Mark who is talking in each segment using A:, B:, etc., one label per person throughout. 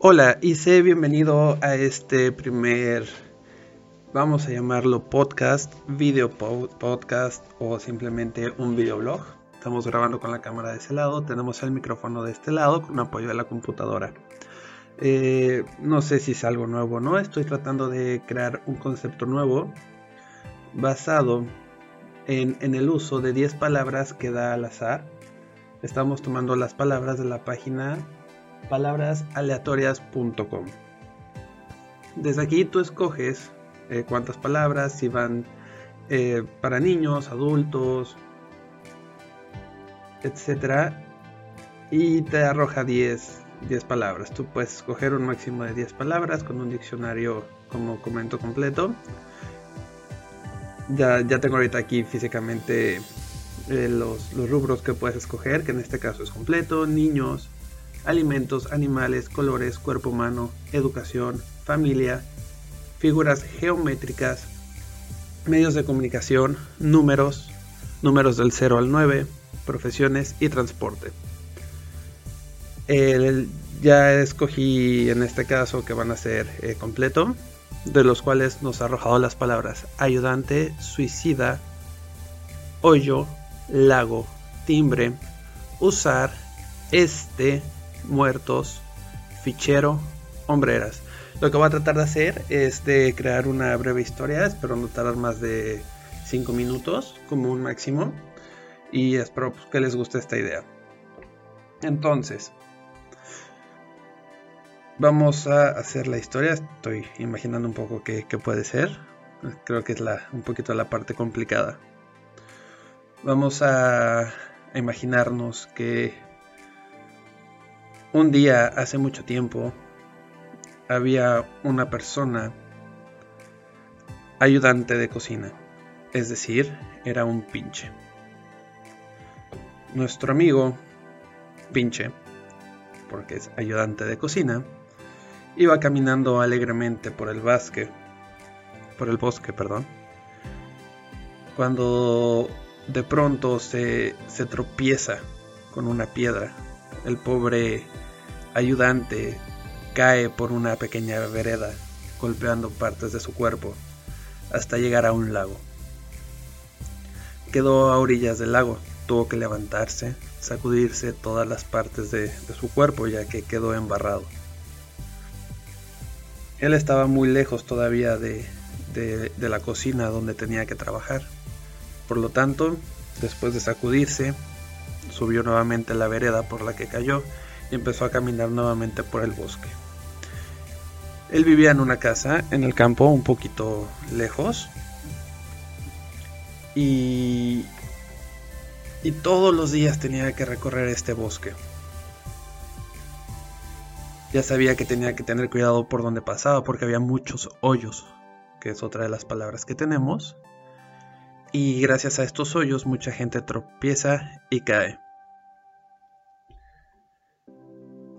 A: Hola y sé bienvenido a este primer, vamos a llamarlo podcast, video podcast o simplemente un videoblog. Estamos grabando con la cámara de ese lado, tenemos el micrófono de este lado con apoyo de la computadora. Eh, no sé si es algo nuevo o no, estoy tratando de crear un concepto nuevo basado en, en el uso de 10 palabras que da al azar. Estamos tomando las palabras de la página palabrasaleatorias.com. Desde aquí tú escoges eh, cuántas palabras, si van eh, para niños, adultos, etc. Y te arroja 10, 10 palabras. Tú puedes escoger un máximo de 10 palabras con un diccionario como comento completo. Ya, ya tengo ahorita aquí físicamente eh, los, los rubros que puedes escoger, que en este caso es completo, niños, alimentos, animales, colores, cuerpo humano, educación, familia, figuras geométricas, medios de comunicación, números, números del 0 al 9, profesiones y transporte. ya escogí en este caso que van a ser eh, completo, de los cuales nos ha arrojado las palabras ayudante, suicida, hoyo, lago, timbre, usar, este, muertos, fichero, hombreras. Lo que voy a tratar de hacer es de crear una breve historia, espero no tardar más de 5 minutos como un máximo y espero pues, que les guste esta idea. Entonces, vamos a hacer la historia, estoy imaginando un poco qué, puede ser, creo que es la, un poquito la parte complicada. Vamos a imaginarnos que un día, hace mucho tiempo, había una persona ayudante de cocina, es decir, era un pinche. Nuestro amigo pinche, porque es ayudante de cocina, iba caminando alegremente por el bosque, por el bosque, perdón, cuando de pronto se, se tropieza con una piedra. El pobre ayudante cae por una pequeña vereda, golpeando partes de su cuerpo, hasta llegar a un lago. Quedó a orillas del lago, tuvo que levantarse, sacudirse todas las partes de, su cuerpo ya que quedó embarrado. Él estaba muy lejos todavía de, de la cocina donde tenía que trabajar. Por lo tanto, después de sacudirse, subió nuevamente la vereda por la que cayó y empezó a caminar nuevamente por el bosque. Él vivía en una casa en el campo un poquito lejos y, y todos los días tenía que recorrer este bosque. Ya sabía que tenía que tener cuidado por donde pasaba porque había muchos hoyos, que es otra de las palabras que tenemos. Y gracias a estos hoyos mucha gente tropieza y cae.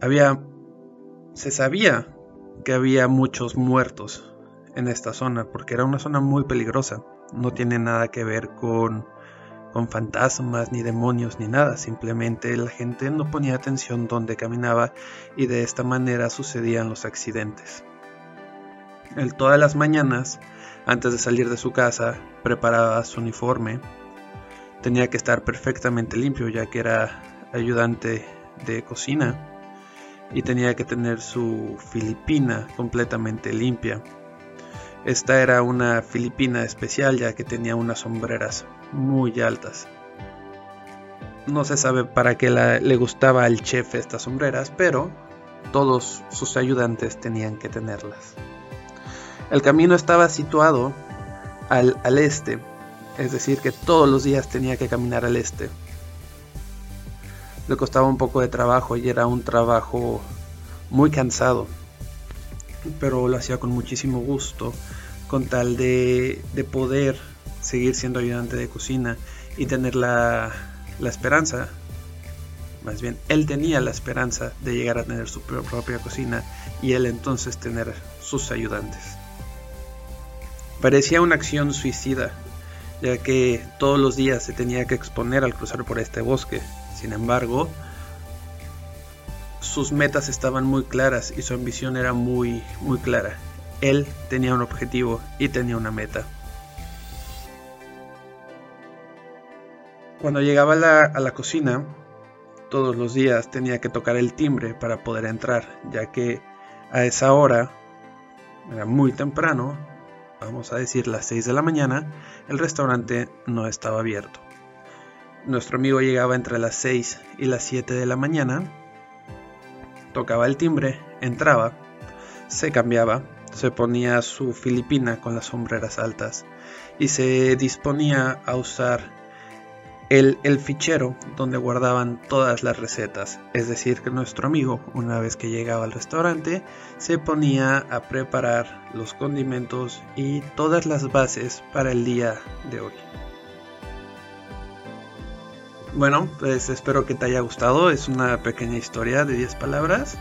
A: Había se sabía que había muchos muertos en esta zona porque era una zona muy peligrosa. No tiene nada que ver con con fantasmas ni demonios ni nada, simplemente la gente no ponía atención donde caminaba y de esta manera sucedían los accidentes. Él todas las mañanas, antes de salir de su casa, preparaba su uniforme. Tenía que estar perfectamente limpio ya que era ayudante de cocina y tenía que tener su filipina completamente limpia. Esta era una filipina especial ya que tenía unas sombreras muy altas. No se sabe para qué le gustaba al chef estas sombreras, pero todos sus ayudantes tenían que tenerlas. El camino estaba situado al, al este, es decir, que todos los días tenía que caminar al este le costaba un poco de trabajo y era un trabajo muy cansado, pero lo hacía con muchísimo gusto, con tal de, poder seguir siendo ayudante de cocina y tener la, la esperanza, más bien él tenía la esperanza de llegar a tener su propia cocina y él entonces tener sus ayudantes. Parecía una acción suicida, ya que todos los días se tenía que exponer al cruzar por este bosque, sin embargo, sus metas estaban muy claras y su ambición era muy, muy clara. Él tenía un objetivo y tenía una meta. Cuando llegaba la, a la cocina, todos los días tenía que tocar el timbre para poder entrar, ya que a esa hora, era muy temprano, vamos a decir las 6 de la mañana, el restaurante no estaba abierto. Nuestro amigo llegaba entre las 6 y las 7 de la mañana, tocaba el timbre, entraba, se cambiaba, se ponía su filipina con las sombreras altas y se disponía a usar el, fichero donde guardaban todas las recetas. Es decir, que nuestro amigo, una vez que llegaba al restaurante, se ponía a preparar los condimentos y todas las bases para el día de hoy. Bueno, pues espero que te haya gustado. Es una pequeña historia de 10 palabras.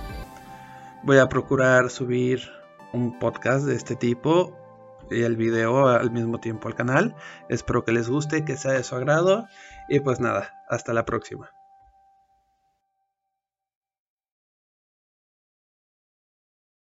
A: Voy a procurar subir un podcast de este tipo y el video al mismo tiempo al canal. Espero que les guste, que sea de su agrado y pues nada, hasta la próxima.